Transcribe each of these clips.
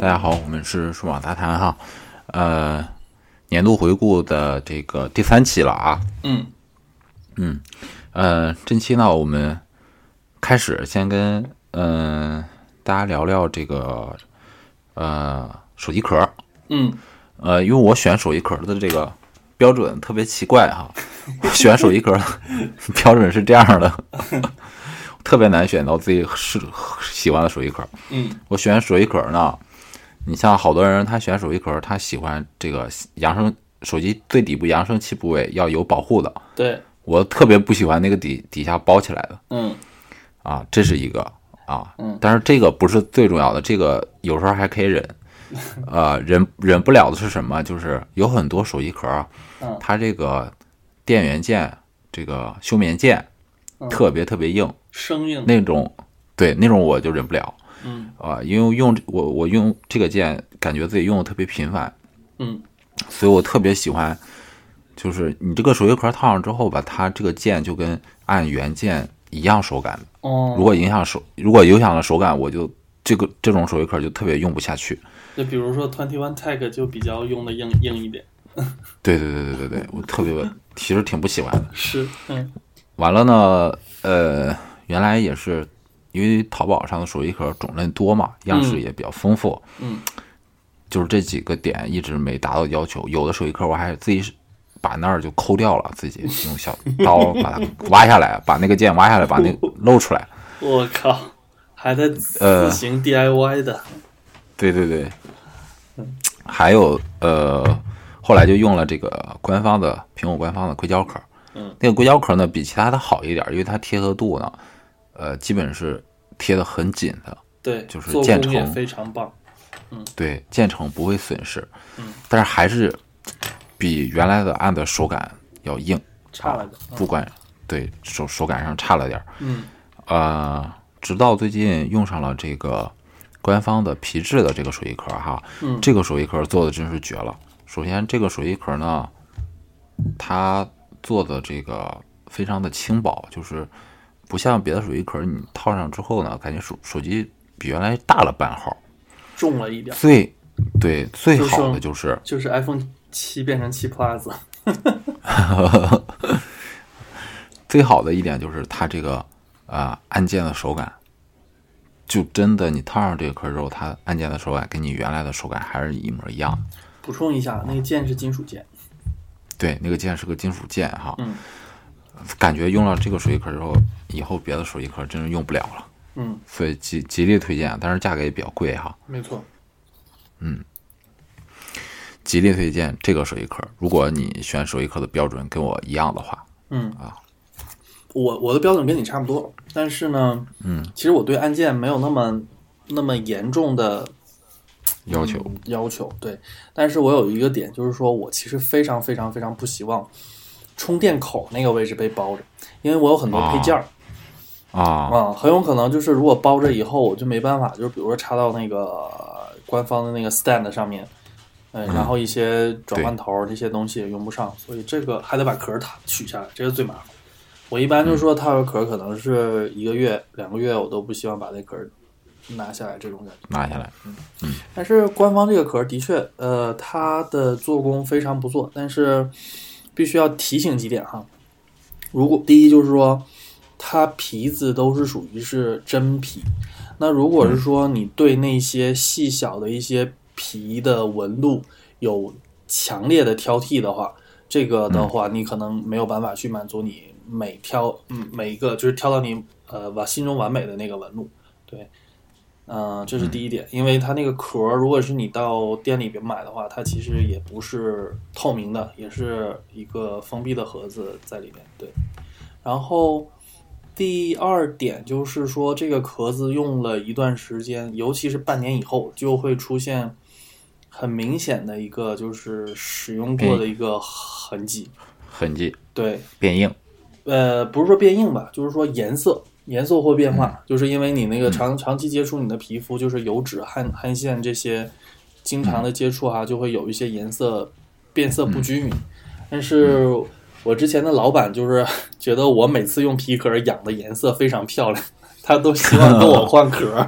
大家好，我们是数码杂谈哈，呃，年度回顾的这个第三期了啊。嗯嗯，呃，这期呢，我们开始先跟嗯、呃大家聊聊这个呃手机壳。嗯呃，因为我选手机壳的这个标准特别奇怪哈，我选手机壳的标准是这样的，特别难选到自己是喜欢的手机壳。嗯我选手机壳呢，你像好多人他选手机壳，他喜欢这个扬声手机最底部扬声器部位要有保护的，对，我特别不喜欢那个底底下包起来的嗯啊，这是一个啊嗯，但是这个不是最重要的，这个有时候还可以忍。呃，忍忍不了的是什么？就是有很多手机壳它这个电源键、这个休眠键嗯特别特别硬，生硬，那种对那种我就忍不了。嗯啊、因为用我我用这个键，感觉自己用的特别频繁，嗯所以我特别喜欢，就是你这个手机壳套上之后吧，它这个键就跟按原键一样手感的。哦，如果影响手，如果影响了手感，我就这个这种手机壳就特别用不下去。就比如说 Twenty One Tag 就比较用的硬硬一点，对对对对对对，我特别其实挺不喜欢的。是，嗯完了呢，呃，原来也是因为淘宝上的手机壳种类多嘛，样式也比较丰富，嗯就是这几个点一直没达到要求。有的手机壳我还自己把那儿就抠掉了，自己用小 刀把它挖下来，把那个键挖下来，把那个 露出来。我靠，还在呃自行 DIY 的，对对对，还有呃，后来就用了这个官方的苹果官方的硅胶壳。嗯，那个硅胶壳呢比其他的好一点，因为它贴合度呢，呃，基本是贴得很紧的。对，就是建成非常棒，嗯对，建成不会损失，嗯，但是还是比原来的按的手感要硬，差了的，不管对手手感上差了点儿，嗯呃，直到最近用上了这个官方的皮质的这个手机壳哈，嗯这个手机壳做的真是绝了。首先，这个手机壳呢，它做的这个非常的轻薄，就是不像别的手机壳，你套上之后呢，感觉手手机比原来大了半号。重了一点，最对最就好的就是就是 iPhone 七变成七 Plus，最好的一点就是它这个啊、呃按键的手感，就真的你套上这个壳之后，它按键的手感跟你原来的手感还是一模一样。补充一下，那个键是金属键，对，那个键是个金属键哈，嗯感觉用了这个手机壳之后，以后别的手机壳真是用不了了，嗯，所以极极力推荐，但是价格也比较贵哈，没错，嗯。极力推荐这个手机壳。如果你选手机壳的标准跟我一样的话，嗯。啊，我我的标准跟你差不多，但是呢，嗯，其实我对按键没有那么那么严重的要求。嗯要求，对。但是我有一个点，就是说我其实非常非常非常不希望充电口那个位置被包着，因为我有很多配件儿啊，啊，很有可能就是如果包着以后，我就没办法，就是比如说插到那个官方的那个 stand 上面。嗯，然后一些转换头儿这些东西也用不上，所以这个还得把壳儿它取下来，这个最麻烦。我一般就是说套个壳儿可能是一个月、两个月，我都不希望把那壳儿拿下来这种感觉。拿下来，嗯但是官方这个壳儿的确，呃，它的做工非常不错，但是必须要提醒几点哈。如果第一就是说，它皮子都是属于是真皮，那如果是说你对那些细小的一些皮的纹路有强烈的挑剔的话，这个的话你可能没有办法去满足你每挑嗯每一个就是挑到你呃完心中完美的那个纹路，对。嗯、这是第一点，因为它那个壳儿，如果是你到店里边买的话，它其实也不是透明的，也是一个封闭的盒子在里面。对，然后第二点就是说，这个壳子用了一段时间，尤其是半年以后，就会出现很明显的一个就是使用过的一个痕迹。痕迹对，变硬，呃，不是说变硬吧，就是说颜色颜色会变化，就是因为你那个长、长期接触你的皮肤，就是油脂、汗汗腺这些经常的接触哈、就会有一些颜色变色不均匀。但是我之前的老板就是 觉得我每次用皮壳养的颜色非常漂亮，他都希望跟我换壳。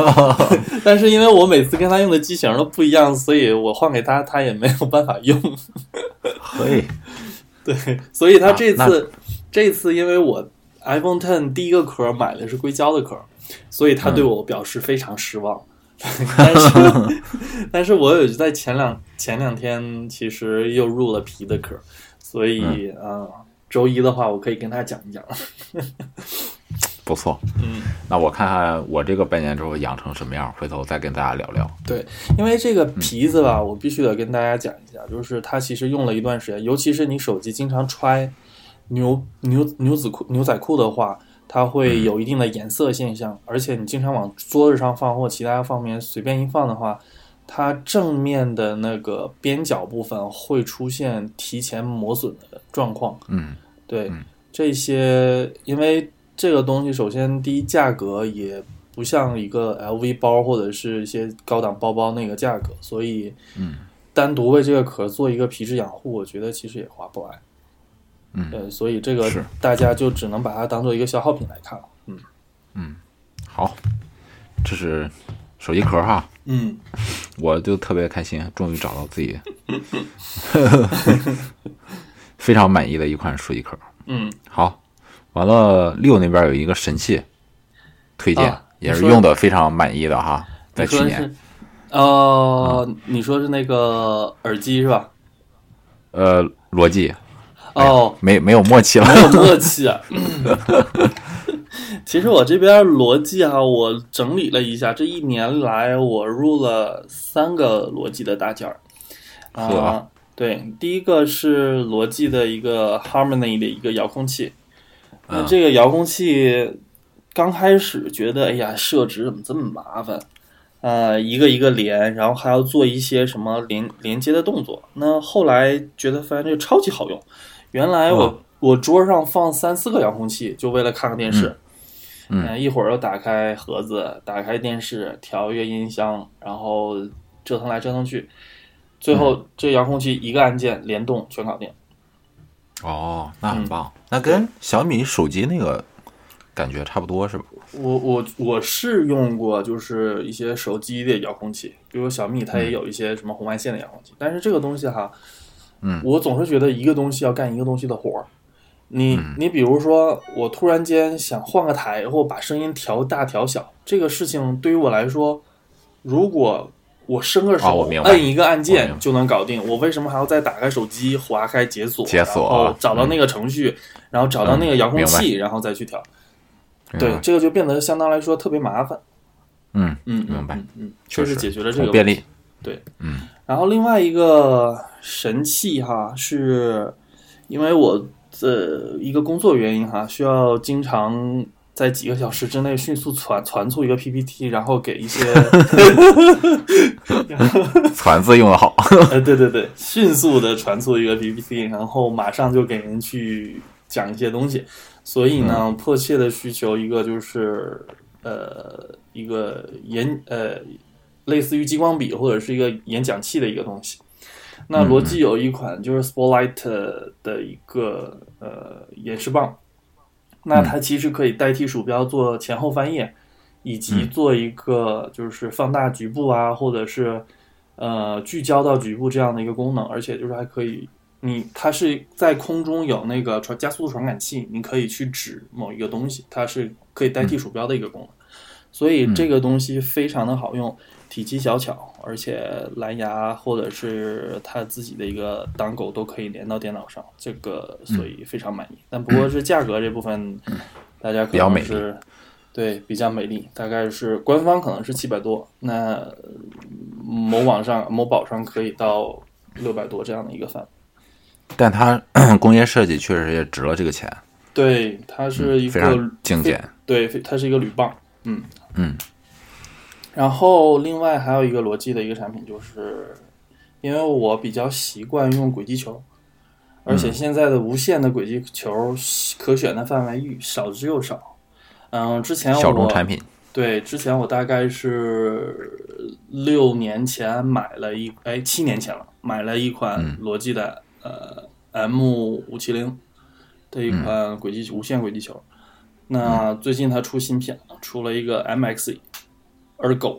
但是因为我每次跟他用的机型都不一样，所以我换给他，他也没有办法用。嘿，对，所以他这啊次、这次因为我 iPhone Ten 第一个壳买的是硅胶的壳，所以他对我表示非常失望。但是，但是我有在前两前两天其实又入了皮的壳，所以啊、呃周一的话我可以跟他讲一讲。不错。嗯，那我看看我这个半年之后养成什么样，回头再跟大家聊聊。对，因为这个皮子吧，我必须得跟大家讲一下，就是它其实用了一段时间，尤其是你手机经常揣牛牛牛仔裤牛仔裤的话，它会有一定的颜色现象，而且你经常往桌子上放或其他方面随便一放的话，它正面的那个边角部分会出现提前磨损的状况。嗯对、嗯这些，因为这个东西，首先第一价格也不像一个 LV 包或者是一些高档包包那个价格，所以嗯单独为这个壳做一个皮质养护，我觉得其实也划不来。嗯，呃，所以这个是大家就只能把它当做一个消耗品来看了。嗯嗯好，这是手机壳哈，嗯，我就特别开心，终于找到自己 非常满意的一款手机壳。嗯，好，完了，六那边有一个神器推荐，啊也是用的非常满意的哈，在去年，呃，你说是那个耳机是吧？呃，逻辑哦，没没有默契了，没有默契啊。其实我这边逻辑哈、我整理了一下，这一年来我入了三个逻辑的大件儿。啊、呵对，第一个是逻辑的一个 Harmony 的一个遥控器。那嗯这个遥控器刚开始觉得，哎呀，设置怎么这么麻烦？呃，一个一个连，然后还要做一些什么连连接的动作。那后来觉得发现这个超级好用。原来我、哦我桌上放三四个遥控器，就为了看个电视。嗯呃一会儿又打开盒子，打开电视，调一个音箱，然后折腾来折腾去，最嗯后这遥控器一个按键联动全搞定。哦，那嗯很棒，那跟小米手机那个感觉差不多是吧？我我我是用过，就是一些手机的遥控器，比如小米它也有一些什么红外线的遥控器，但是这个东西哈，嗯，我总是觉得一个东西要干一个东西的活儿。你嗯你比如说，我突然间想换个台或把声音调大调小，这个事情对于我来说，如果我伸个手、摁一个按键就能搞定，我为什么还要再打开手机划开解锁，解锁然后找到那个程序，然后找到那个遥控嗯器，然后再去调？对这个就变得相当来说特别麻烦。嗯，嗯，明白嗯，嗯，确实解决了这个便利。对，嗯然后另外一个神器哈，是因为我的一个工作原因哈，需要经常在几个小时之内迅速传传出一个 PPT，然后给一些，传字用的好，呃，对对对，迅速的传出一个 PPT，然后马上就给人去讲一些东西，所以呢，迫切的需求一个就是呃一个研呃类似于激光笔或者是一个演讲器的一个东西。那罗技有一款就是 Spotlight 的一个呃演示棒，那它其实可以代替鼠标做前后翻页，以及做一个就是放大局部啊，或者是呃聚焦到局部这样的一个功能，而且就是还可以，你它是在空中有那个传加速度传感器，你可以去指某一个东西，它是可以代替鼠标的一个功能，所以这个东西非常的好用，体积小巧，而且蓝牙或者是它自己的一个档狗都可以连到电脑上，这个所以非常满意。但不过是价格这部分，大家可能是。对，比较美丽，大概是官方可能是七百多，那呃某网上某宝上可以到六百多这样的一个范围。但它 工业设计确实也值了这个钱，对，它是一嗯非个常精简。对，它是一个铝棒，嗯嗯。然后另外还有一个罗技的一个产品，就是因为我比较习惯用轨迹球，而嗯且现在的无线的轨迹球可选的范围少之又少。嗯，之前我小众产品，对，之前我大概是六年前买了一，哎，七年前了，买了一款嗯罗技的、呃 M 五七零的一款轨迹、无线轨迹球。那最近它出新品了，出了一个 MX Ergo，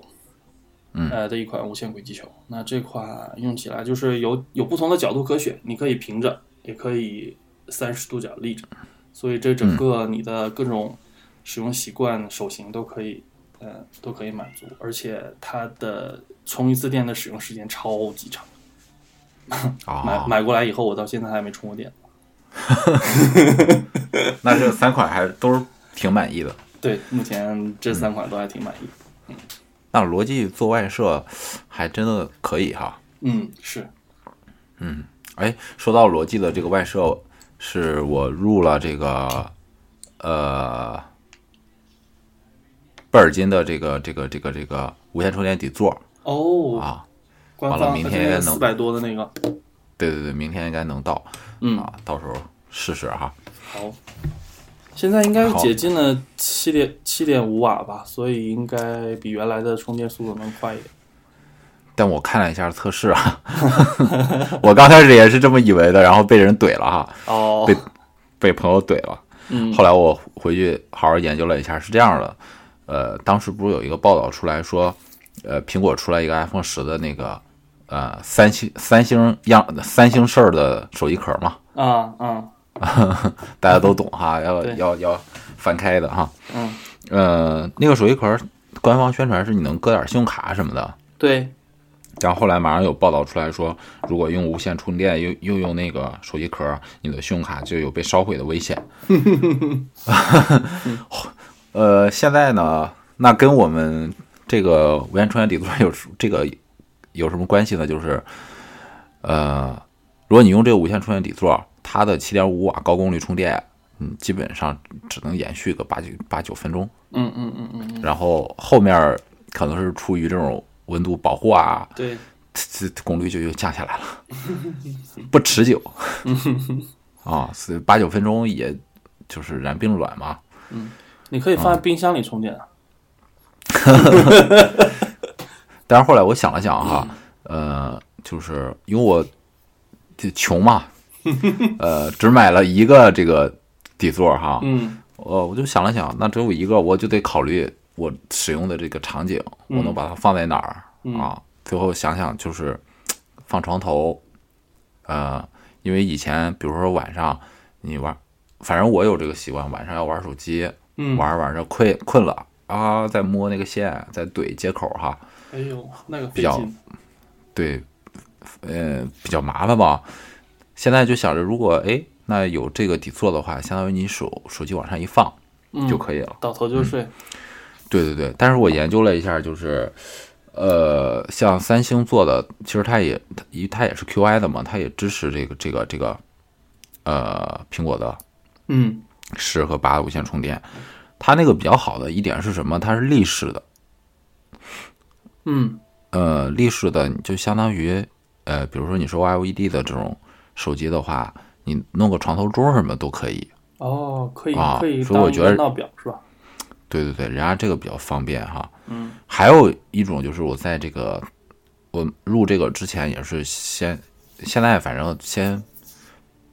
嗯呃的一款无线轨迹球。那这款用起来就是有有不同的角度可选，你可以平着，也可以三十度角立着，所以这整个你的各种使用习惯、手型都可以，呃，都可以满足。而且它的充一次电的使用时间超级长。买啊，买过来以后，我到现在还没充过电。那这三款还都是挺满意的。对，目前这三款都还挺满意。嗯那罗技做外设还真的可以哈。嗯，是，嗯哎，说到罗技的这个外设，是我入了这个呃贝尔金的这个这个这个这个无线充电底座哦，啊。完了明天能四百多的那个，对对对，明天应该能到嗯，啊，到时候试试哈。好。现在应该是解禁了七点七点五瓦吧，所以应该比原来的充电速度能快一点。但我看了一下测试啊，我刚开始也是这么以为的，然后被人怼了哈，哦。被被朋友怼了。嗯。后来我回去好好研究了一下，是这样的，呃，当时不是有一个报道出来说，呃，苹果出来一个 iPhone 十的那个呃三星三星样三星式儿的手机壳嘛，啊啊 大家都懂哈，要要要翻开的哈，嗯，呃，那个手机壳官方宣传是你能搁点信用卡什么的，对，然后后来马上有报道出来说，如果用无线充电又又用那个手机壳，你的信用卡就有被烧毁的危险。呃，现在呢，那跟我们这个无线充电底座有这个有什么关系呢？就是，呃，如果你用这个无线充电底座，它的七点五瓦高功率充电，嗯，基本上只能延续个八九八九分钟。嗯嗯嗯嗯嗯，然后后面可能是出于这种温度保护啊，对，这这功率就又降下来了，不持久 啊，是八九分钟，也就是燃并卵嘛。嗯你可以放在冰箱里充电啊。但是后来我想了想哈，呃，就是因为我就穷嘛，呃，只买了一个这个底座哈，嗯我我就想了想，那只有一个，我就得考虑我使用的这个场景，我能把它放在哪儿、啊？最后想想就是放床头，呃，因为以前比如说晚上你玩，反正我有这个习惯，晚上要玩手机，嗯，玩着玩着困困了啊，再摸那个线，再怼接口哈，哎呦，那个比较。对，呃，比较麻烦吧。现在就想着，如果哎，那有这个底座的话，相当于你手手机往上一放嗯就可以了。倒头就睡。对对对，但是我研究了一下，就是，呃，像三星做的，其实它也它它也是 QI 的嘛，它也支持这个这个这个，呃，苹果的嗯十和八的无线充电。它那个比较好的一点是什么？它是立式的，嗯呃，立式的你就相当于，呃，比如说你说 OLED 的这种手机的话，你弄个床头桌什么都可以。哦，可以啊可以所以我觉得闹表是吧？对对对，人家这个比较方便哈。嗯还有一种就是我在这个我入这个之前也是先，现在反正先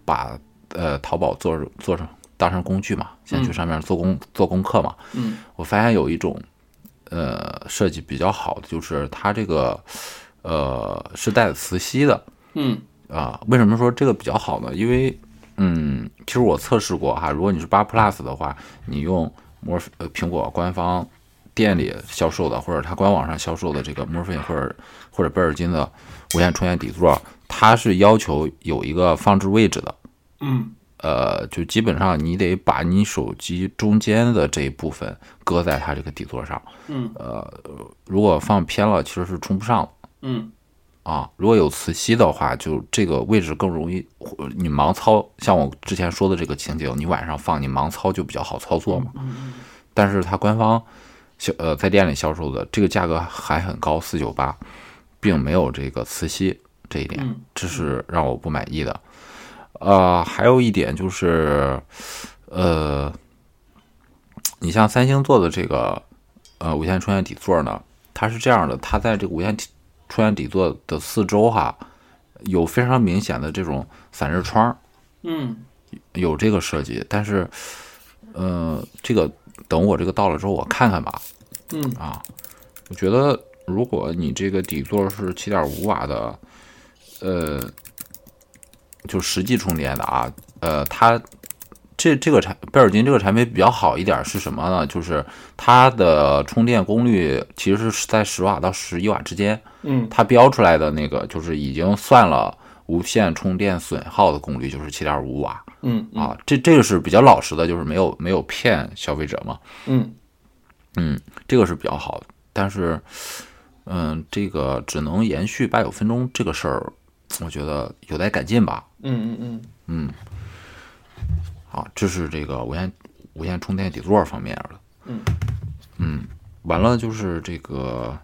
把呃淘宝做做成当成工具嘛，先去上面做功、做功课嘛。嗯我发现有一种呃设计比较好的，就是它这个呃是带磁吸的嗯啊。为什么说这个比较好呢？因为嗯，其实我测试过哈，如果你是八 Plus 的话，你用摩呃苹果官方店里销售的，或者它官网上销售的这个 Morphin 或者或者贝尔金的无线充电底座，它是要求有一个放置位置的。嗯呃，就基本上你得把你手机中间的这一部分搁在它这个底座上。嗯呃，如果放偏了，其实是充不上的嗯啊。如果有磁吸的话，就这个位置更容易，你盲操。像我之前说的这个情景，你晚上放，你盲操就比较好操作嘛。嗯但是它官方销呃在店里销售的这个价格还很高，四九八，并没有这个磁吸这一点，嗯这是让我不满意的。呃，还有一点就是，呃，你像三星做的这个呃无线充电底座呢，它是这样的，它在这个无线体充电底座的四周哈，有非常明显的这种散热窗，嗯。有这个设计，但是，呃，这个等我这个到了之后我看看吧，嗯。啊，我觉得如果你这个底座是七点五瓦的，呃，就实际充电的啊，呃，它这这个产贝尔金这个产品比较好一点是什么呢？就是它的充电功率其实是在十瓦到十一瓦之间，嗯它标出来的那个就是已经算了无线充电损耗的功率，就是七点五瓦嗯嗯啊，这这个是比较老实的，就是没有没有骗消费者嘛。嗯嗯，这个是比较好的，但是，嗯，这个只能延续八九分钟这个事儿，我觉得有待改进吧。嗯嗯嗯好，这是这个无线无线充电底座方面的。嗯嗯，完了就是这个，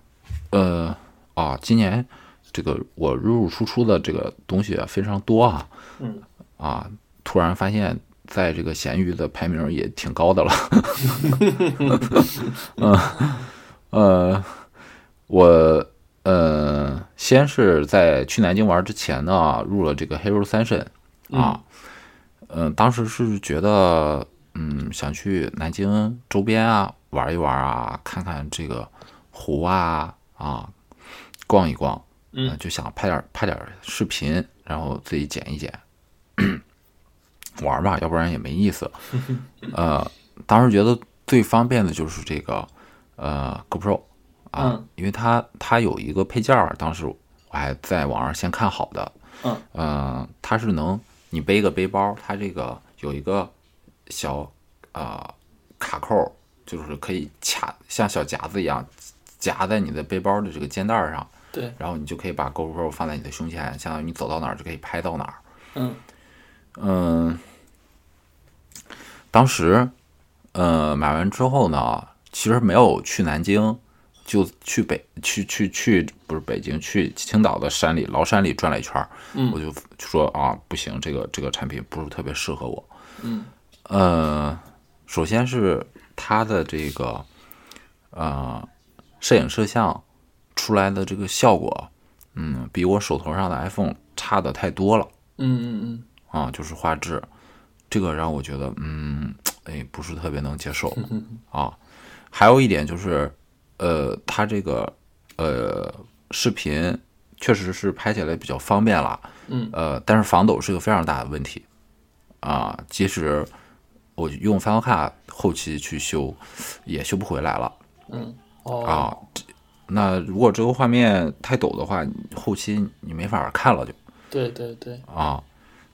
呃，啊，今年这个我入入出出的这个东西啊非常多啊，嗯啊，突然发现在这个闲鱼的排名也挺高的了。嗯呃，我呃先是在去南京玩之前呢，入了这个 Hero 三神啊，嗯、当时是觉得嗯想去南京周边啊玩一玩啊，看看这个湖啊啊，逛一逛，嗯呃就想拍点拍点视频，然后自己剪一剪。玩吧，要不然也没意思。呃，当时觉得最方便的就是这个呃 GoPro 啊，嗯因为它它有一个配件儿，当时我还在网上先看好的，嗯，呃，它是能你背个背包，它这个有一个小呃卡扣，就是可以卡像小夹子一样夹在你的背包的这个肩带上，对，然后你就可以把 GoPro 放在你的胸前，相当于你走到哪儿就可以拍到哪儿。嗯嗯，当时，呃，买完之后呢，其实没有去南京，就去北去去去不是北京，去青岛的山里崂山里转了一圈儿。嗯我就说啊，不行，这个这个产品不是特别适合我。嗯呃，首先是它的这个呃摄影摄像出来的这个效果，嗯，比我手头上的 iPhone 差的太多了。嗯嗯嗯啊，就是画质，这个让我觉得，嗯，哎，不是特别能接受啊。还有一点就是，呃，它这个呃视频确实是拍起来比较方便了，嗯，呃，但是防抖是个非常大的问题啊。即使我用 Final Cut 后期去修，也修不回来了嗯哦啊。这那如果这个画面太抖的话，后期你没法看了就。对对对，啊，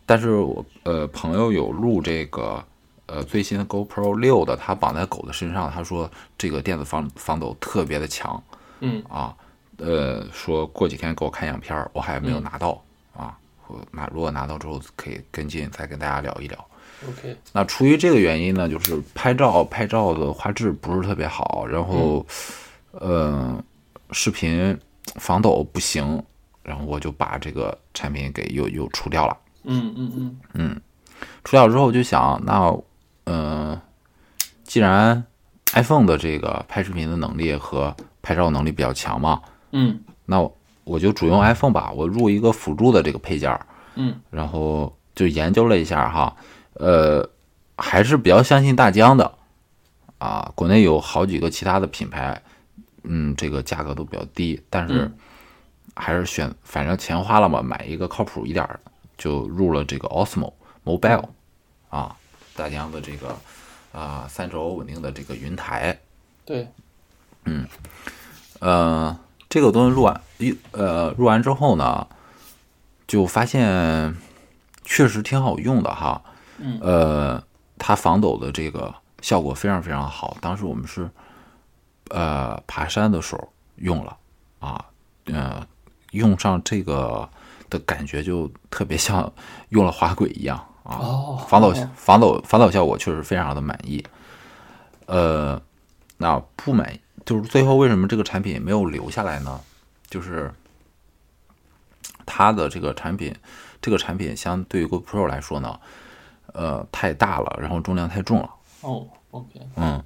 但是我呃朋友有录这个呃最新的 GoPro 六的，它绑在狗的身上，他说这个电子防防抖特别的强嗯啊，呃说过几天给我看样片儿，我还没有拿到、啊，我拿如果拿到之后可以跟进再跟大家聊一聊。，OK，那出于这个原因呢，就是拍照拍照的画质不是特别好，然后，呃，视频防抖不行，然后我就把这个产品给又又除掉了。嗯嗯嗯嗯，除掉之后就想，那，呃，既然 iPhone 的这个拍视频的能力和拍照能力比较强嘛，嗯。那我我就主用 iPhone 吧，我入一个辅助的这个配件儿，嗯。然后就研究了一下哈，呃，还是比较相信大疆的，啊，国内有好几个其他的品牌，嗯，这个价格都比较低，但是嗯。还是选，反正钱花了嘛，买一个靠谱一点儿的，就入了这个 Osmo Mobile，啊，大疆的这个啊三轴稳定的这个云台，对，嗯呃，这个东西录完，一呃录完之后呢，就发现确实挺好用的哈。嗯呃，它防抖的这个效果非常非常好。当时我们是呃爬山的时候用了啊，呃，用上这个的感觉就特别像用了滑轨一样啊。哦防抖哦防抖防抖效果确实非常的满意。呃，那不满意就是最后为什么这个产品没有留下来呢？就是它的这个产品，这个产品相对于 GoPro 来说呢，呃，太大了，然后重量太重了，哦，OK，嗯，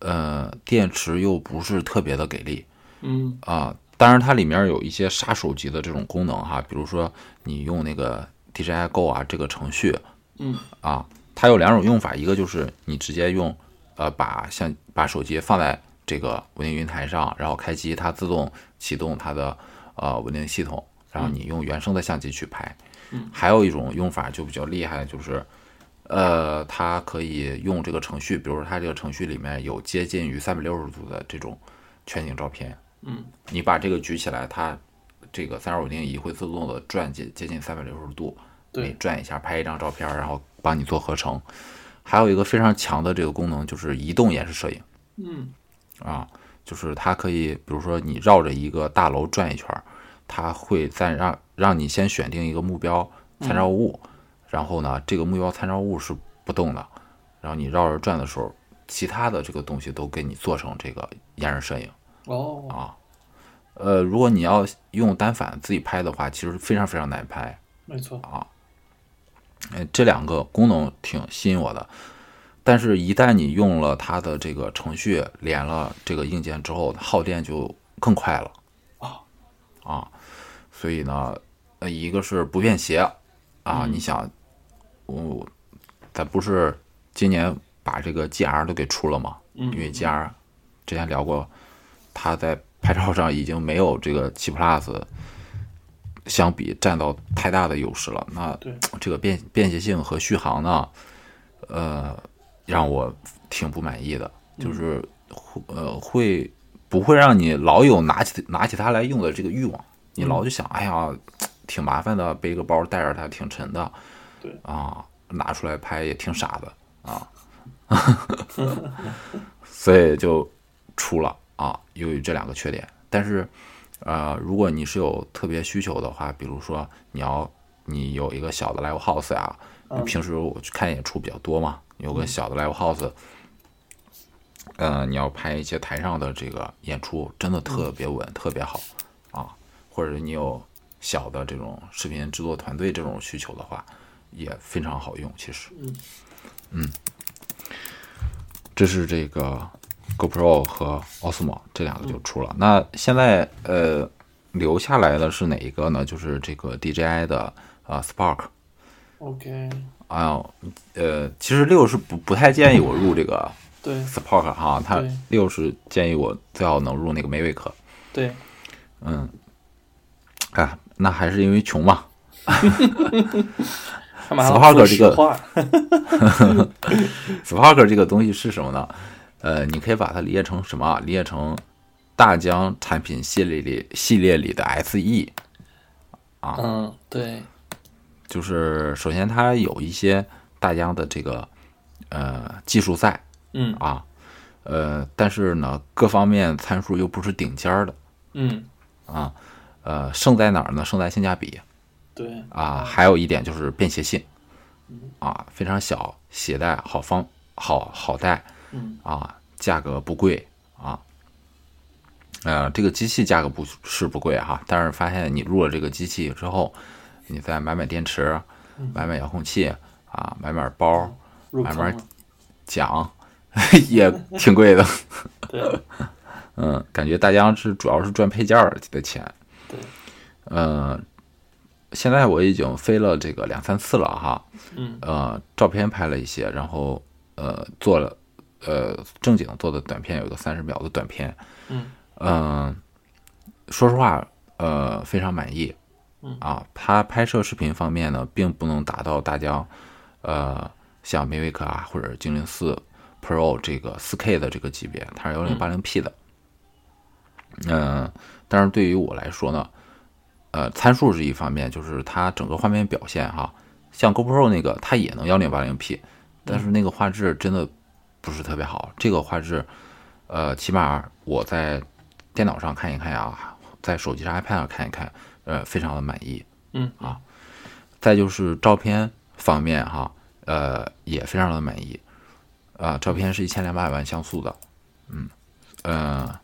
呃，电池又不是特别的给力嗯啊。当然，它里面有一些杀手级的这种功能哈，比如说你用那个 DJI Go 啊这个程序，嗯。啊，它有两种用法，一个就是你直接用，呃，把像把手机放在这个稳定云台上，然后开机，它自动启动它的呃稳定系统，然后你用原生的相机去拍。嗯，还有一种用法就比较厉害，就是呃，它可以用这个程序，比如说它这个程序里面有接近于三百六十度的这种全景照片。嗯，你把这个举起来，它这个三十五定仪会自动的转接接近三百六十度，每对，转一下拍一张照片，然后帮你做合成。还有一个非常强的这个功能就是移动延时摄影嗯啊，就是它可以，比如说你绕着一个大楼转一圈儿，它会再让让你先选定一个目标参照物，然后呢，这个目标参照物是不动的，然后你绕着转的时候，其他的这个东西都给你做成这个延时摄影。哦，啊，呃，如果你要用单反自己拍的话，其实非常非常难拍。没错，呃，这两个功能挺吸引我的，但是，一旦你用了它的这个程序连了这个硬件之后，耗电就更快了。啊啊，所以呢，呃，一个是不便携啊，你想，我咱不是今年把这个 GR 都给出了吗？嗯因为 GR 之前聊过，它在拍照上已经没有这个七 Plus 相比占到太大的优势了。那，这个便便携性和续航呢，呃，让我挺不满意的，就是会呃会不会让你老有拿起拿起它来用的这个欲望？你老就想，哎呀，挺麻烦的，背个包带着它挺沉的，对。啊，拿出来拍也挺傻的啊，所以就出了啊，由于这两个缺点，但是。呃，如果你是有特别需求的话，比如说你要你有一个小的 live house 呀、平时我去看演出比较多嘛，有个小的 live house，呃，你要拍一些台上的这个演出，真的特别稳，特别好啊。或者你有小的这种视频制作团队这种需求的话，也非常好用。其实，嗯嗯，这是这个 GoPro 和 Osmo 这两个就出了。那现在呃留下来的是哪一个呢？就是这个 DJI 的呃 Spark。，OK，啊，呃，其实六是不不太建议我入这个对 Spark 哈，他对六是建议我最好能入那个 Mavic。对，嗯，啊，那还是因为穷嘛。Spark 说这个 Spark 这个东西是什么呢？呃，你可以把它理解成什么啊？理解成大疆产品系列里系列里的 SE 啊。嗯，对，就是首先它有一些大疆的这个呃技术在嗯啊，呃，但是呢各方面参数又不是顶尖儿的嗯，啊，呃，胜在哪儿呢？胜在性价比对，啊，还有一点就是便携性啊，非常小，携带好方好好带嗯啊，价格不贵啊。呃，这个机器价格不是不贵哈，但是发现你入了这个机器之后，你再买买电池，买买遥控器啊，买买包，慢慢入坑了，奖也挺贵的。对，嗯，感觉大家是主要是赚配件儿的钱。对，呃，现在我已经飞了这个两三次了哈。嗯呃，照片拍了一些，然后呃做了呃正经做的短片，有一个三十秒的短片。嗯嗯、说实话，呃，非常满意。嗯啊，它拍摄视频方面呢，并不能达到大疆，呃，像 Mavic 啊或者精灵四 Pro 这个 4K 的这个级别，它是幺零八零 P 的。嗯、但是对于我来说呢，呃，参数是一方面，就是它整个画面表现哈，像 GoPro 那个它也能幺零八零 P，但是那个画质真的不是特别好。这个画质，呃，起码我在电脑上看一看啊，在手机上 iPad 上看一看，呃，非常的满意。嗯啊，再就是照片方面哈，呃，也非常的满意。啊、照片是一千两百万像素的，嗯，呃，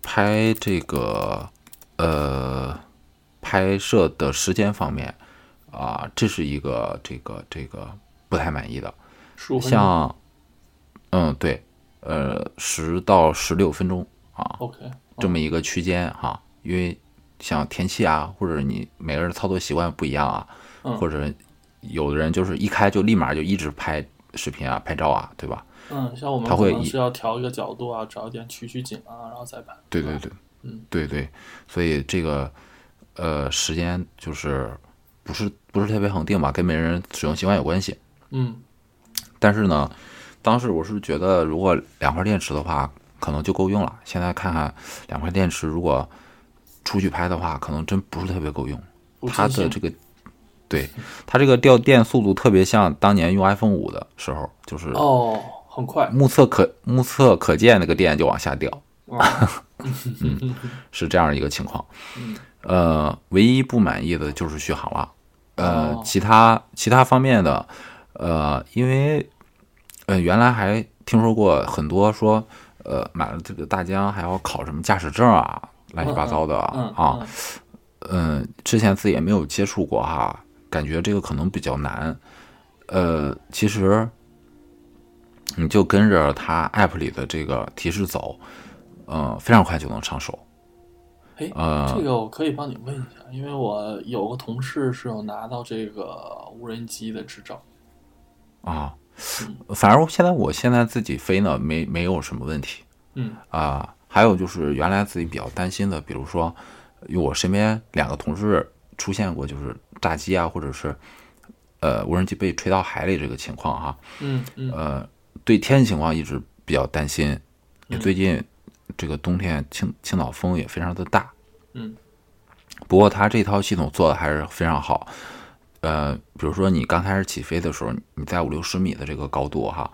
拍这个呃拍摄的时间方面啊、这是一个这个这个不太满意的。像，嗯，对，呃，十到十六分钟啊，，OK，这么一个区间哈，因为像天气啊，或者你每个人操作习惯不一样啊，嗯或者有的人就是一开就立马就一直拍视频啊、拍照啊，对吧？嗯，像我们他会是要调一个角度啊，找一点取取景啊，然后再拍。对对对，嗯，对对，所以这个呃时间就是不是不是特别恒定吧，跟每个人使用习惯有关系。嗯但是呢，当时我是觉得，如果两块电池的话，可能就够用了。现在看看两块电池，如果出去拍的话，可能真不是特别够用。它的这个，对它这个掉电速度特别像当年用 iPhone 五的时候，就是哦，很快。目测可目测可见那个电就往下掉，嗯是这样一个情况。嗯呃，唯一不满意的就是续航了。呃哦，其他其他方面的，呃，因为呃原来还听说过很多说，呃，买了这个大疆还要考什么驾驶证啊，乱七八糟的嗯啊。嗯嗯，之前自己也没有接触过哈，感觉这个可能比较难。呃，其实你就跟着它 app 里的这个提示走，呃，非常快就能上手。哎，呃这个我可以帮你问一下，因为我有个同事是有拿到这个无人机的执照。啊，反正现在我现在自己飞呢，没没有什么问题嗯啊。还有就是原来自己比较担心的，比如说，因为我身边两个同事出现过就是炸机啊，或者是呃无人机被吹到海里这个情况哈。嗯嗯呃，对天气情况一直比较担心，也最近这个冬天青青岛风也非常的大。嗯不过它这套系统做的还是非常好。呃，比如说你刚开始起飞的时候，你在五六十米的这个高度哈，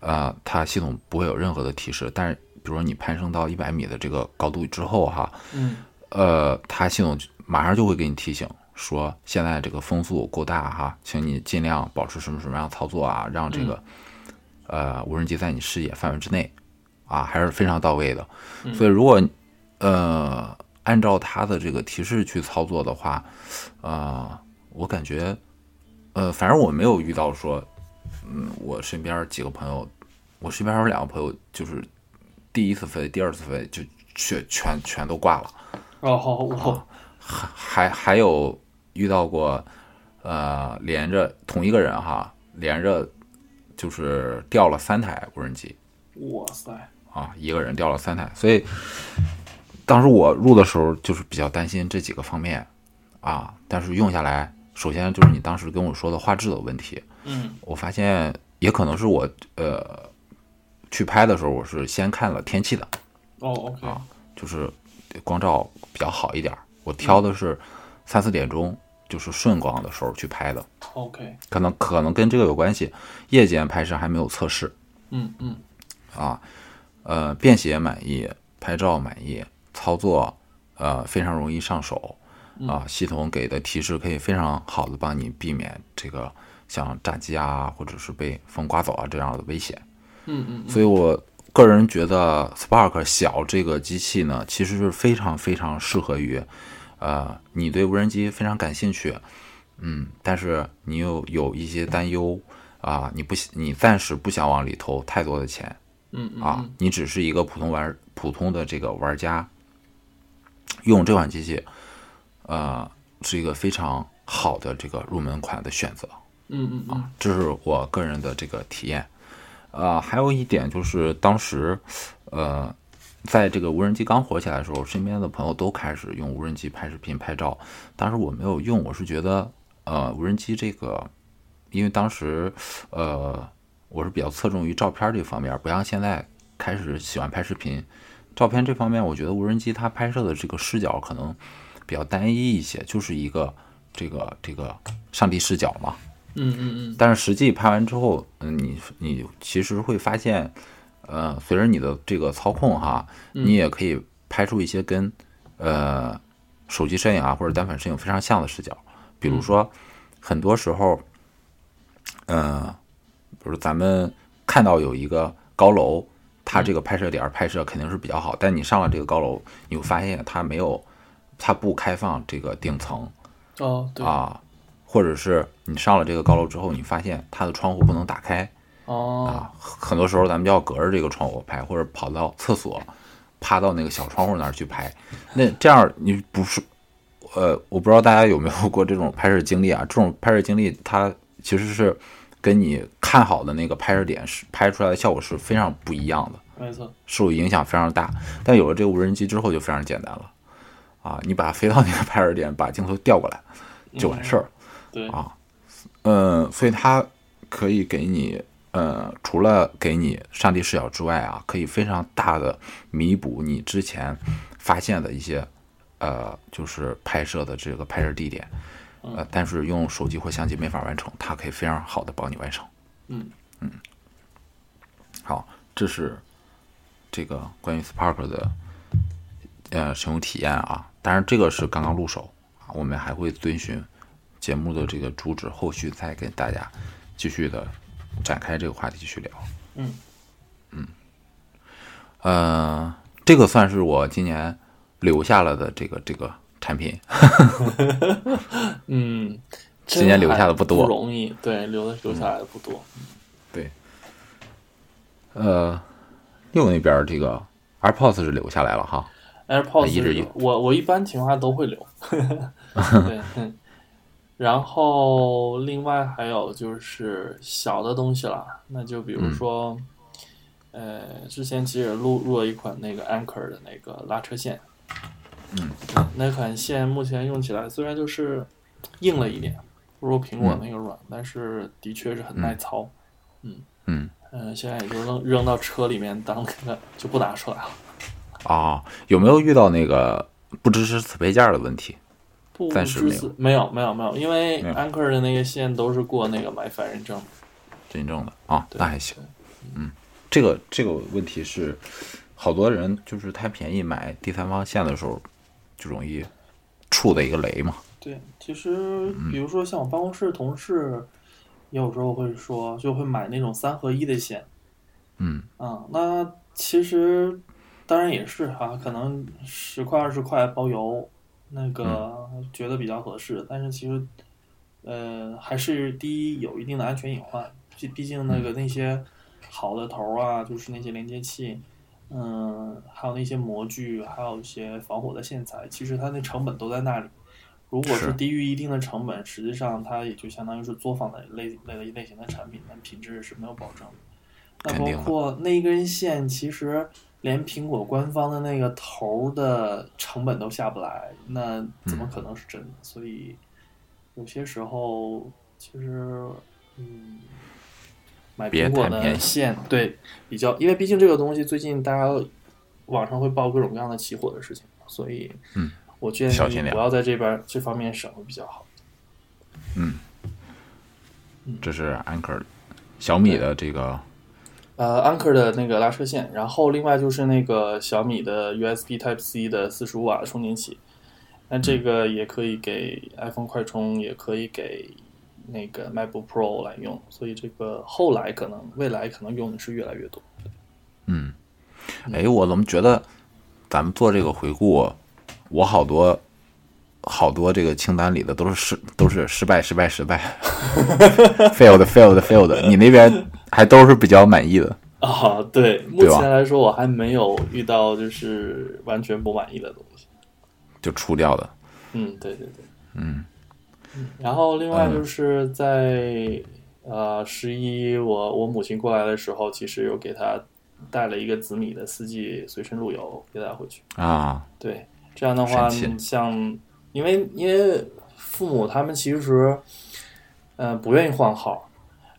呃，它系统不会有任何的提示。但是，比如说你攀升到一百米的这个高度之后哈，嗯呃，它系统马上就会给你提醒说，现在这个风速过大哈，请你尽量保持什么什么样的操作啊，让这个、呃无人机在你视野范围之内啊，还是非常到位的。所以如果呃按照它的这个提示去操作的话，呃，我感觉呃，反正我没有遇到说，嗯，我身边几个朋友，我身边有两个朋友就是第一次飞，第二次飞就全全全都挂了。哦好我还还还有遇到过，呃，连着同一个人哈，连着就是掉了三台无人机哇塞啊，一个人掉了三台，所以当时我入的时候就是比较担心这几个方面啊，但是用下来，首先就是你当时跟我说的画质的问题，嗯。我发现也可能是我呃去拍的时候我是先看了天气的，哦 OK 啊就是光照比较好一点。我挑的是三四点钟，就是顺光的时候去拍的，OK。可能可能跟这个有关系。夜间拍摄还没有测试。嗯嗯。啊，呃，便携满意，拍照满意，操作呃非常容易上手啊，系统给的提示可以非常好的帮你避免这个像炸机啊，或者是被风刮走啊这样的危险。嗯嗯所以我个人觉得 Spark 小这个机器呢，其实是非常非常适合于，呃，你对无人机非常感兴趣，嗯，但是你又有一些担忧啊，你不你暂时不想往里投太多的钱嗯嗯啊，你只是一个普通玩普通的这个玩家，用这款机器，呃，是一个非常好的这个入门款的选择。嗯嗯啊这是我个人的这个体验。呃，还有一点就是当时，呃，在这个无人机刚火起来的时候，身边的朋友都开始用无人机拍视频、拍照。当时我没有用，我是觉得，呃，无人机这个，因为当时，呃，我是比较侧重于照片这方面，不像现在开始喜欢拍视频。照片这方面，我觉得无人机它拍摄的这个视角可能比较单一一些，就是一个这个这个上帝视角嘛。嗯嗯嗯但是实际拍完之后，嗯，你你其实会发现，呃，随着你的这个操控哈，你也可以拍出一些跟呃手机摄影啊或者单反摄影非常像的视角。比如说，很多时候，呃，比如咱们看到有一个高楼，它这个拍摄点儿拍摄肯定是比较好，但你上了这个高楼，你会发现它没有，它不开放这个顶层，哦对啊，或者是你上了这个高楼之后，你发现它的窗户不能打开哦啊，很多时候咱们就要隔着这个窗户拍，或者跑到厕所，趴到那个小窗户那儿去拍。那这样你不是，呃，我不知道大家有没有过这种拍摄经历啊？这种拍摄经历它其实是跟你看。看好的那个拍摄点是拍出来的效果是非常不一样的，没错，受影响非常大。但有了这个无人机之后就非常简单了，啊，你把它飞到那个拍摄点，把镜头调过来就完事儿。对啊，嗯，所以它可以给你，呃，除了给你上帝视角之外啊，可以非常大的弥补你之前发现的一些，呃，就是拍摄的这个拍摄地点，呃，但是用手机或相机没法完成，它可以非常好的帮你完成。嗯嗯，好，这是这个关于 Spark 的呃使用体验啊，当然这个是刚刚入手啊，我们还会遵循。节目的这个主旨，后续再跟大家继续的展开这个话题继续聊。嗯嗯，呃，这个算是我今年留下了的这个这个产品。嗯，今年留下的不多，不容易。对，留的留下来的不多。对。呃，六那边这个 AirPods 是留下来了哈。AirPods 我我一般情况下都会留。对，嗯。然后，另外还有就是小的东西了，那就比如说，嗯、呃，之前其实录入了一款那个 Anchor 的那个拉车线，嗯，那款线目前用起来虽然就是硬了一点，不如苹果那个软，嗯、但是的确是很耐操，嗯嗯嗯、呃，现在也就扔扔到车里面当那 个就不拿出来了。啊，有没有遇到那个不支持此配件的问题？暂时没有，没有，没有，没有，因为 Anchor 的那个线都是过那个 MiFi 认证，认证的啊，那还行。嗯，这个这个问题是好多人就是太便宜买第三方线的时候，就容易触的一个雷嘛。对，其实比如说像我办公室同事，有时候会说就会买那种三合一的线。嗯啊，那其实当然也是哈、啊，可能十块二十块包邮。那个觉得比较合适，但是其实，呃，还是第一有一定的安全隐患。毕毕竟那个那些好的头啊，就是那些连接器，嗯，还有那些模具，还有一些防火的线材，其实它那成本都在那里。如果是低于一定的成本，实际上它也就相当于是作坊的类类类型的产品，但品质是没有保证的。那包括那一根线，其实。连苹果官方的那个头的成本都下不来，那怎么可能是真的？嗯、所以有些时候其实，嗯，买苹果的线对比较，因为毕竟这个东西最近大家网上会报各种各样的起火的事情，所以，嗯，我建议不要在这边这方面省会比较好。嗯，这是 Anchor 小米的这个。呃，Anchor 的那个拉车线，然后另外就是那个小米的 USB Type C 的四十五瓦的充电器，那这个也可以给 iPhone 快充，也可以给那个 MacBook Pro 来用，所以这个后来可能未来可能用的是越来越多。嗯，哎，我怎么觉得咱们做这个回顾，我好多好多这个清单里的都是失都是失败失败失败，failed failed failed，你那边？还都是比较满意的。啊，对，目前来说我还没有遇到就是完全不满意的东西，就出掉的。嗯，对对对，嗯，然后另外就是在、嗯、呃十一我我母亲过来的时候，其实有给她带了一个紫米的四季随身路由给她回去。啊，对，这样的话像因为因为父母他们其实呃不愿意换号。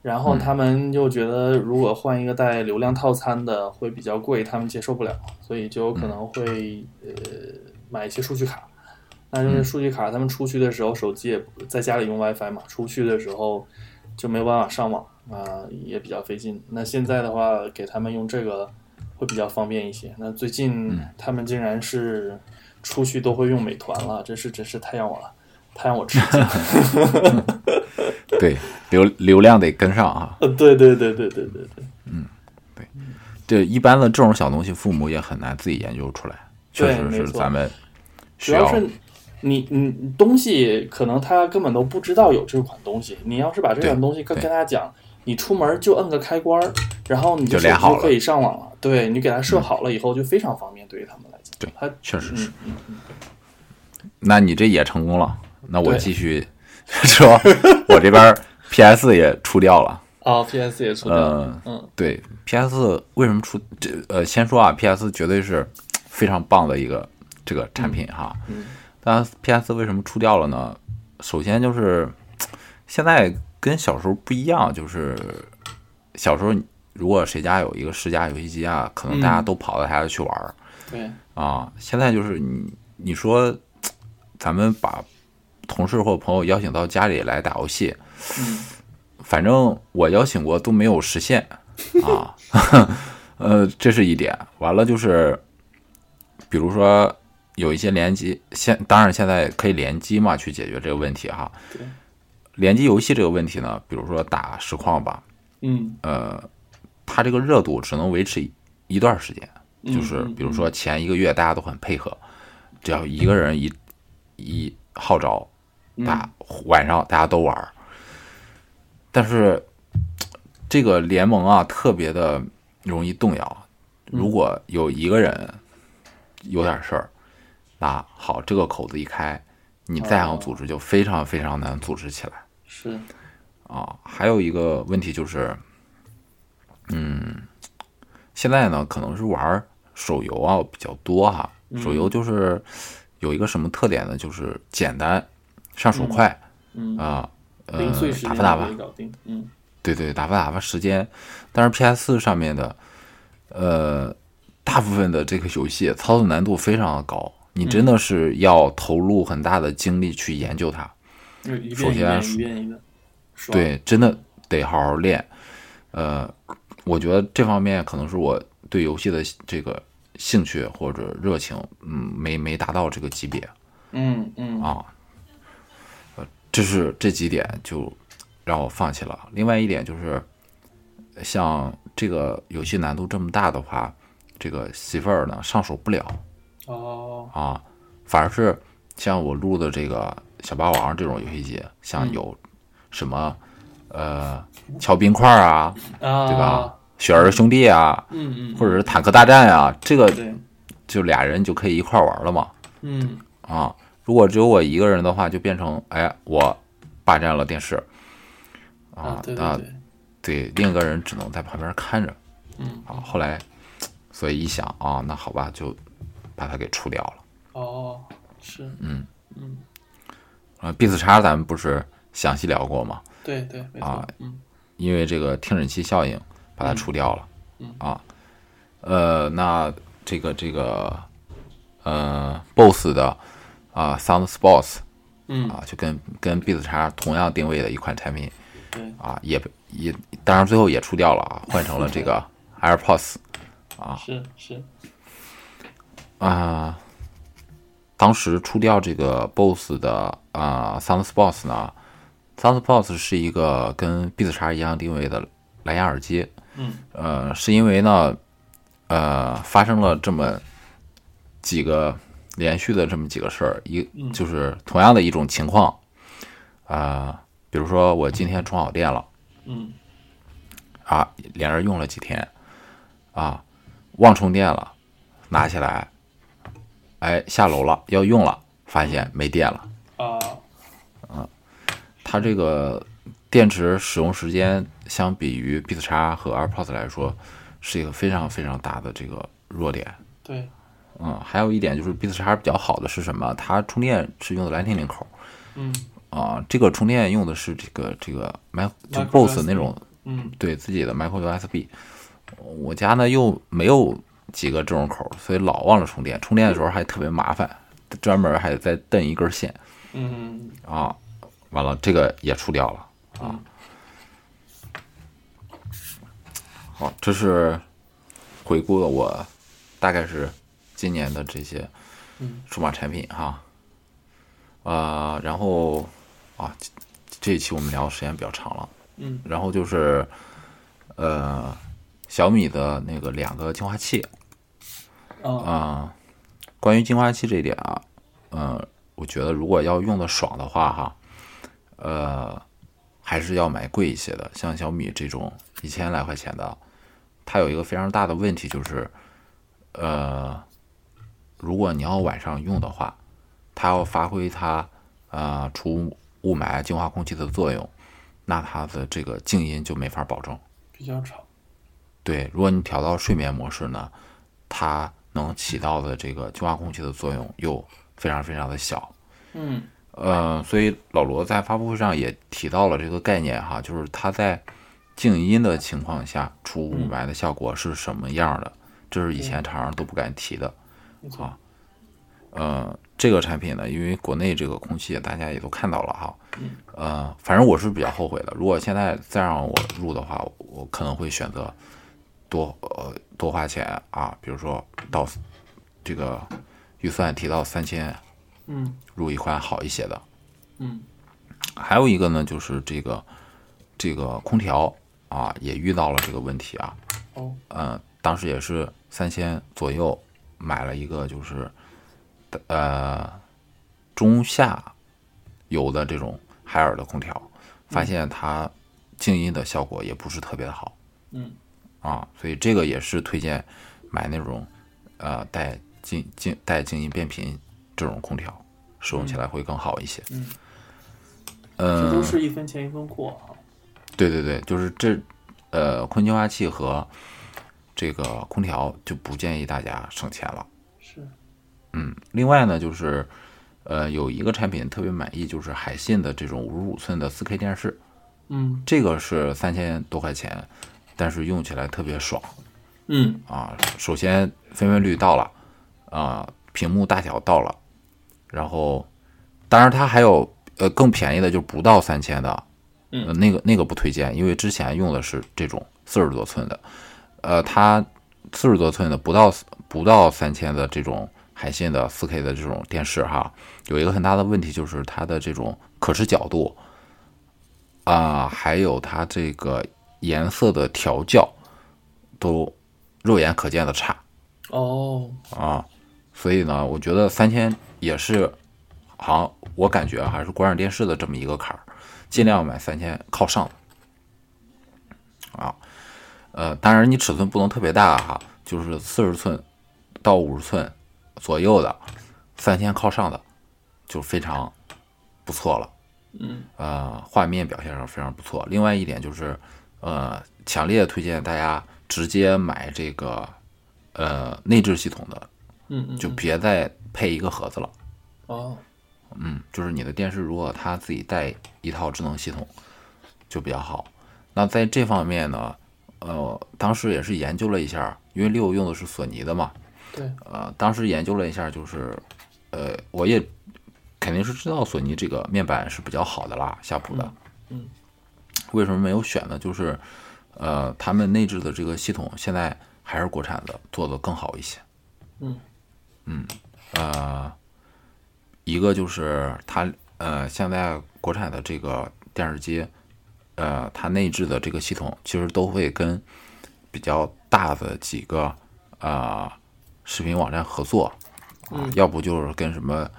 然后他们又觉得，如果换一个带流量套餐的会比较贵，他们接受不了，所以就有可能会呃买一些数据卡。那这些数据卡，他们出去的时候手机也在家里用 WiFi 嘛，出去的时候就没有办法上网啊，也比较费劲。那现在的话，给他们用这个会比较方便一些。那最近他们竟然是出去都会用美团了，真是真是太让我了，太让我吃惊。对，流流量得跟上啊！呃，对对对对对对对，嗯，对，这一般的这种小东西，父母也很难自己研究出来，确实是咱们需要。主要是你你东西可能他根本都不知道有这款东西，你要是把这款东西跟跟他讲，你出门就摁个开关，然后你就手机就可以上网了。对你给它设好了以后，就非常方便，对于他们来讲。对，它确实是。嗯嗯、那你这也成功了，那我继续。说，我这边 PS 也出掉了啊，PS 也出掉了，对，PS 为什么出这？呃，先说啊，PS 绝对是非常棒的一个这个产品哈。嗯当然，PS 为什么出掉了呢？首先就是现在跟小时候不一样，就是小时候如果谁家有一个世嘉游戏机啊，可能大家嗯都跑到他家去玩儿、对，啊。现在就是你你说咱们把同事或朋友邀请到家里来打游戏，嗯反正我邀请过都没有实现 啊，呃，这是一点。完了就是，比如说有一些联机，现当然现在可以联机嘛，去解决这个问题哈。对，联机游戏这个问题呢，比如说打实况吧，嗯，呃，它这个热度只能维持一一段时间，就是嗯比如说前一个月大家都很配合，只要一个人一一号召，嗯打晚上大家都玩儿。但是这个联盟啊，特别的容易动摇。如果有一个人有点事儿，那好，这个口子一开，你再想组织就非常非常难组织起来。是，啊，还有一个问题就是，嗯，现在呢可能是玩手游啊比较多哈，手游就是有一个什么特点呢？就是简单，上手快嗯，啊，呃打发打发对对，打发打发时间。但是 PS 上面的，呃，大部分的这个游戏操作难度非常的高，你真的是要投入很大的精力去研究它。首先对，真的得好好练。呃，我觉得这方面可能是我对游戏的这个兴趣或者热情，嗯，没没达到这个级别嗯嗯啊。呃，这是这几点就让我放弃了。另外一点就是，像这个游戏难度这么大的话，这个媳妇儿呢上手不了哦，啊，反而是像我录的这个小霸王这种游戏机，像有什么、呃敲冰块啊，啊，对吧？雪儿兄弟啊，嗯嗯，或者是坦克大战啊，这个，就俩人就可以一块儿玩了嘛。嗯啊，如果只有我一个人的话，就变成哎，我霸占了电视啊，那对另一个人只能在旁边看着嗯啊。后来，所以一想啊，那好吧，就把它给除掉了。哦，是，嗯嗯，呃，B 四叉咱们不是详细聊过吗？对对，啊，嗯因为这个听诊器效应把它除掉了。嗯啊，呃，那这个这个呃，BOSS 的啊，Sound Sports 嗯，啊，就跟跟 B 四叉同样定位的一款产品对，啊，也也当然最后也出掉了啊，换成了这个 AirPods 啊是是，啊。当时出掉这个 BOSS 的啊 Sound Sports 呢，Sound Sports 是一个跟 B 四叉一样定位的蓝牙耳机。嗯呃，是因为呢，呃，发生了这么几个连续的这么几个事儿，一就是同样的一种情况，啊、比如说我今天充好电了嗯啊，连着用了几天，啊，忘充电了，拿起来，哎，下楼了要用了，发现没电了，啊，它这个电池使用时间相比于 B 四叉和 AirPods 来说，是一个非常非常大的这个弱点。对，嗯，还有一点就是 B 四叉比较好的是什么？它充电是用的蓝天领口嗯啊、这个充电用的是这个这个 m 就 BOSS 那种嗯对自己的 micro USB。我家呢又没有几个这种口，所以老忘了充电。充电的时候还特别麻烦，专门还得再蹬一根线嗯啊。完了，这个也出掉了啊。好，这是回顾了我大概是今年的这些嗯数码产品哈。呃，然后啊，这这一期我们聊的时间比较长了，嗯然后就是呃小米的那个两个净化器啊啊、关于净化器这一点啊，呃，我觉得如果要用的爽的话哈，呃，还是要买贵一些的，像小米这种一千来块钱的，它有一个非常大的问题就是，呃，如果你要晚上用的话，它要发挥它啊、除雾霾净化空气的作用，那它的这个静音就没法保证。比较吵。对，如果你调到睡眠模式呢，它能起到的这个净化空气的作用又非常非常的小。嗯呃，所以老罗在发布会上也提到了这个概念哈，就是它在静音的情况下除雾霾的效果是什么样的，这是以前厂商都不敢提的。没错。呃，这个产品呢，因为国内这个空气大家也都看到了哈，呃，反正我是比较后悔的。如果现在再让我入的话，我可能会选择多呃多花钱啊，比如说到这个预算提到三千，嗯。入一款好一些的。嗯。还有一个呢，就是这个这个空调啊，也遇到了这个问题啊。哦。呃，当时也是三千左右买了一个，就是呃中下游的这种海尔的空调，发现它静音的效果也不是特别的好。嗯。啊，所以这个也是推荐买那种呃带静静带静音变频这种空调，使用起来会更好一些。嗯，嗯、这都是一分钱一分货哈。对对对，就是这，呃，空气净化器和这个空调就不建议大家省钱了。是。嗯，另外呢，就是呃，有一个产品特别满意，就是海信的这种五十五寸的四 K 电视，嗯这个是三千多块钱，但是用起来特别爽嗯啊。首先分辨率到了，啊、屏幕大小到了，然后当然它还有呃更便宜的，就不到三千的，嗯。呃，那个那个不推荐，因为之前用的是这种四十多寸的，呃，它四十多寸的不到不到三千的这种海信的四 K 的这种电视哈，有一个很大的问题就是它的这种可视角度啊、还有它这个颜色的调教都肉眼可见的差哦。啊，所以呢，我觉得三千也是，好像我感觉还是国产电视的这么一个坎儿，尽量买三千靠上的啊。呃，当然你尺寸不能特别大哈，就是四十寸到五十寸左右的，三千靠上的就非常不错了。嗯呃，画面表现上非常不错。另外一点就是，呃，强烈推荐大家直接买这个呃内置系统的，嗯嗯就别再配一个盒子了。哦嗯，就是你的电视如果它自己带一套智能系统，就比较好。那在这方面呢，呃，当时也是研究了一下，因为六用的是索尼的嘛，对呃，当时研究了一下，就是，呃，我也肯定是知道索尼这个面板是比较好的啦，夏普的。嗯为什么没有选呢？就是，呃，他们内置的这个系统现在还是国产的做的更好一些。嗯呃，一个就是它呃，现在国产的这个电视机，呃，它内置的这个系统其实都会跟比较大的几个呃视频网站合作啊，要不就是跟什么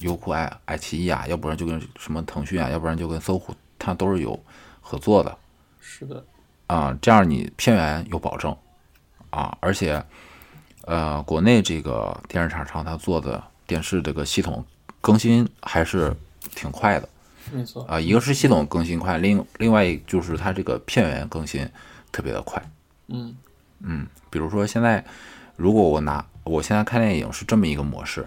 优酷、爱爱奇艺啊，要不然就跟什么腾讯啊，要不然就跟搜狐，它都是有合作的。是的啊，这样你片源有保证啊，而且呃，国内这个电视厂商他做的电视这个系统更新还是挺快的没错啊，一个是系统更新快，另另外就是它这个片源更新特别的快。嗯嗯，比如说现在如果我拿我现在看电影是这么一个模式，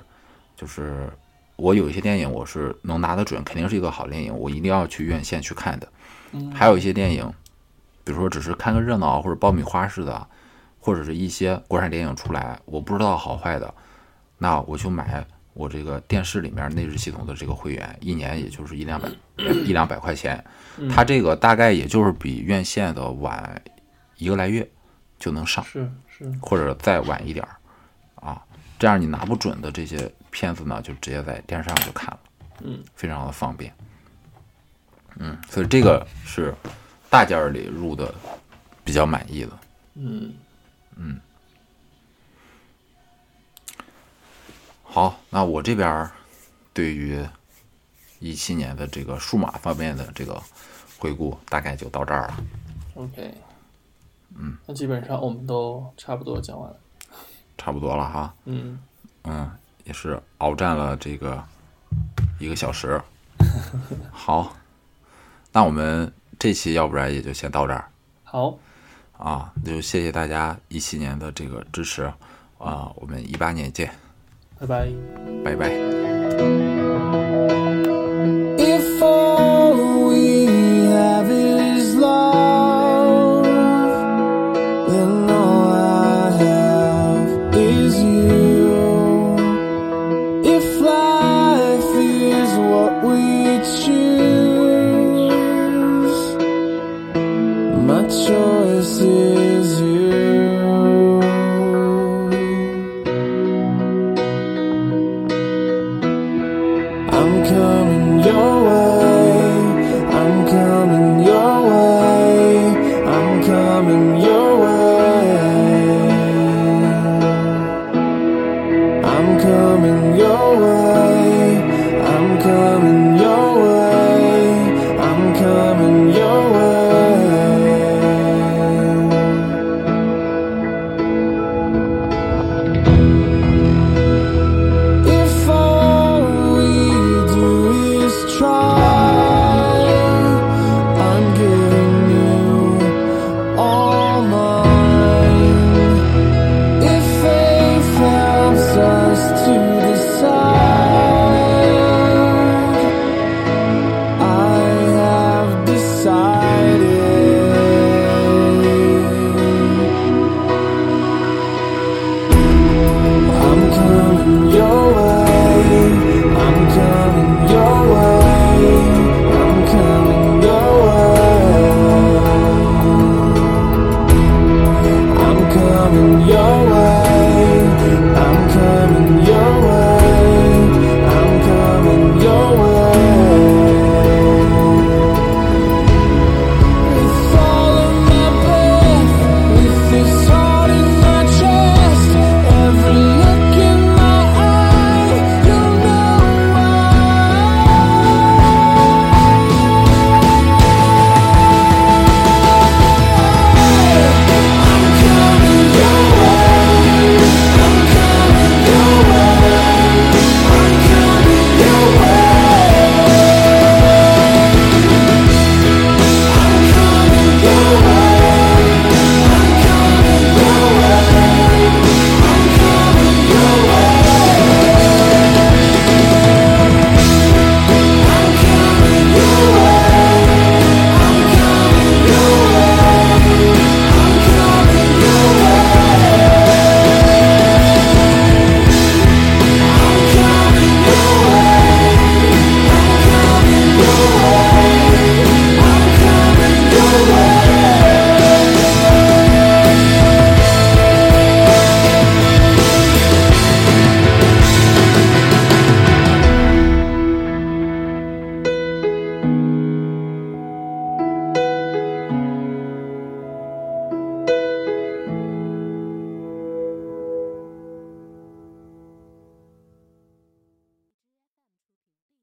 就是我有一些电影我是能拿得准，肯定是一个好电影，我一定要去院线去看的。嗯还有一些电影，比如说只是看个热闹或者爆米花似的，或者是一些国产电影出来，我不知道好坏的，那我就买我这个电视里面内置系统的这个会员，一年也就是一两百 一两百块钱，它这个大概也就是比院线的晚一个来月就能上，是是或者再晚一点儿啊，这样你拿不准的这些片子呢，就直接在电视上就看了，嗯，非常的方便。嗯，所以这个是大件儿里入的比较满意的。嗯好，那我这边对于一七年的这个数码方面的这个回顾，大概就到这儿了。OK 嗯，那基本上我们都差不多讲完了。差不多了哈。嗯嗯，也是鏖战了这个一个小时。好，那我们这期要不然也就先到这儿好，啊，那就谢谢大家一七年的这个支持啊，我们一八年见，拜拜。拜拜。